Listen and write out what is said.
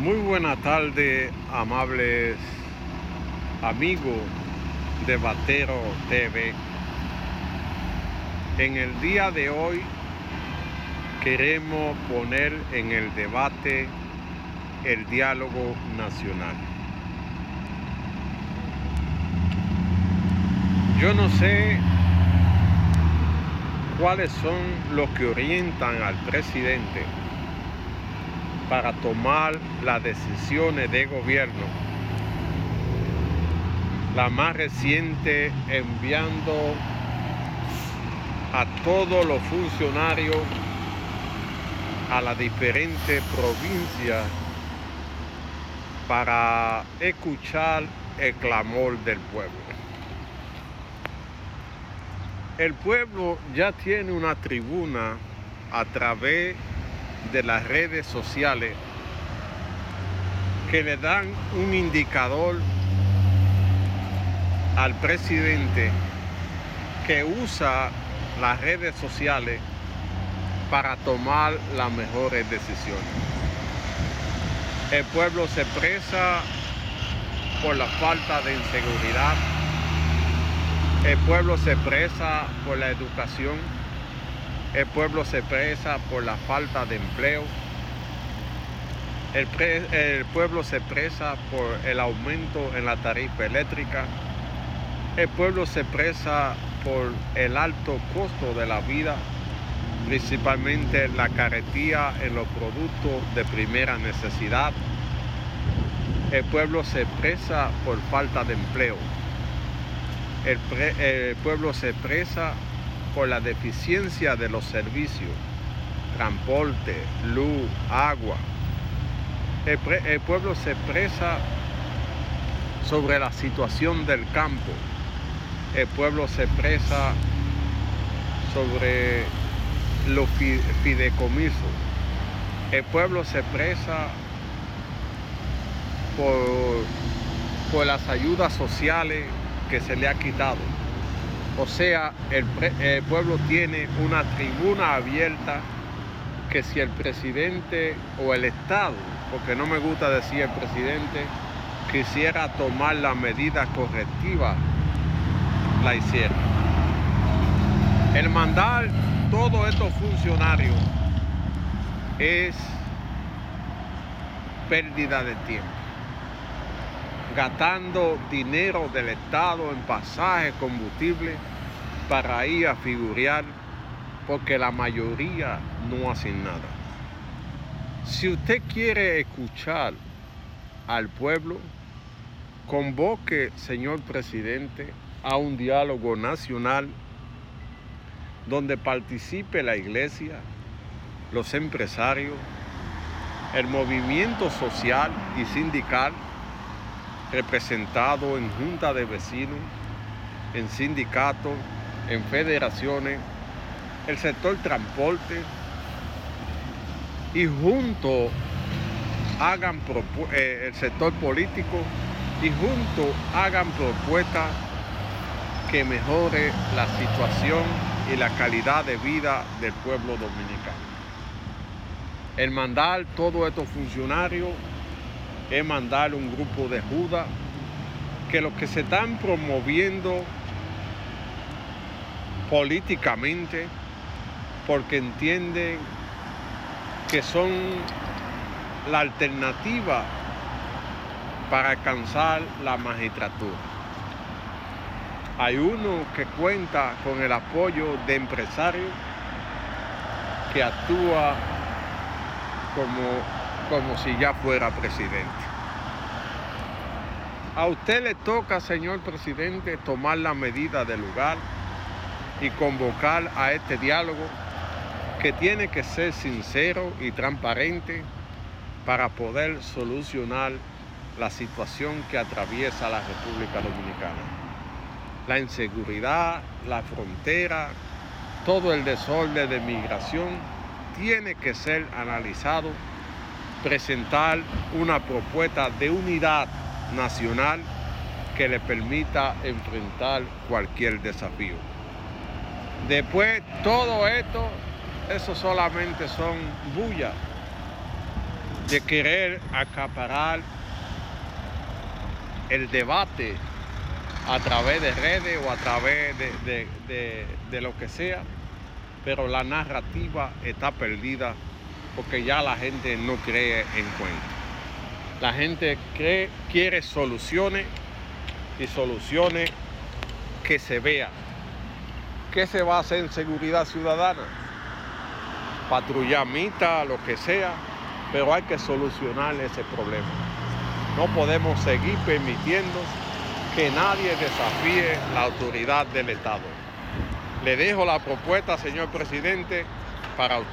Muy buena tarde, amables amigos de Batero TV. En el día de hoy queremos poner en el debate el diálogo nacional. Yo no sé cuáles son los que orientan al presidente para tomar las decisiones de gobierno. La más reciente enviando a todos los funcionarios a las diferentes provincias para escuchar el clamor del pueblo. El pueblo ya tiene una tribuna a través de las redes sociales que le dan un indicador al presidente que usa las redes sociales para tomar las mejores decisiones. El pueblo se expresa por la falta de inseguridad, el pueblo se expresa por la educación, el pueblo se expresa por la falta de empleo, el, pueblo se expresa por el aumento en la tarifa eléctrica, el pueblo se expresa por el alto costo de la vida, principalmente la caretía en los productos de primera necesidad. El pueblo se expresa por falta de empleo. El, pueblo se expresa por la deficiencia de los servicios, transporte, luz, agua. El, pueblo se expresa sobre la situación del campo. El pueblo se expresa sobre los fideicomisos. El pueblo se expresa por, por las ayudas sociales que se le ha quitado. O sea, el, pueblo tiene una tribuna abierta que si el presidente o el Estado, porque no me gusta decir el presidente, quisiera tomar la medida correctiva, la hiciera. El mandar todos estos funcionarios es pérdida de tiempo gastando dinero del Estado en pasajes, combustible, para ir a figurear, porque la mayoría no hacen nada. Si usted quiere escuchar al pueblo, convoque, señor presidente, a un diálogo nacional donde participe la iglesia, los empresarios, el movimiento social y sindical, representado en junta de vecinos, en sindicatos, en federaciones, el sector transporte y junto hagan eh, el sector político y junto hagan propuestas que mejore la situación y la calidad de vida del pueblo dominicano. El mandar todos estos funcionarios es mandar un grupo de Judas que los que se están promoviendo políticamente porque entienden que son la alternativa para alcanzar la magistratura. Hay uno que cuenta con el apoyo de empresarios que actúa como como si ya fuera presidente. A usted le toca, señor presidente, tomar la medida del lugar y convocar a este diálogo que tiene que ser sincero y transparente para poder solucionar la situación que atraviesa la República Dominicana. La inseguridad, la frontera, todo el desorden de migración tiene que ser analizado presentar una propuesta de unidad nacional que le permita enfrentar cualquier desafío. Después, todo esto, eso solamente son bullas. de querer acaparar el debate a través de redes o a través de, lo que sea, pero la narrativa está perdida porque ya la gente no cree en cuenta. La gente cree, quiere soluciones y soluciones que se vean. ¿Qué se va a hacer en seguridad ciudadana? Patrullamienta, lo que sea, pero hay que solucionar ese problema. No podemos seguir permitiendo que nadie desafíe la autoridad del Estado. Le dejo la propuesta, señor presidente, para usted.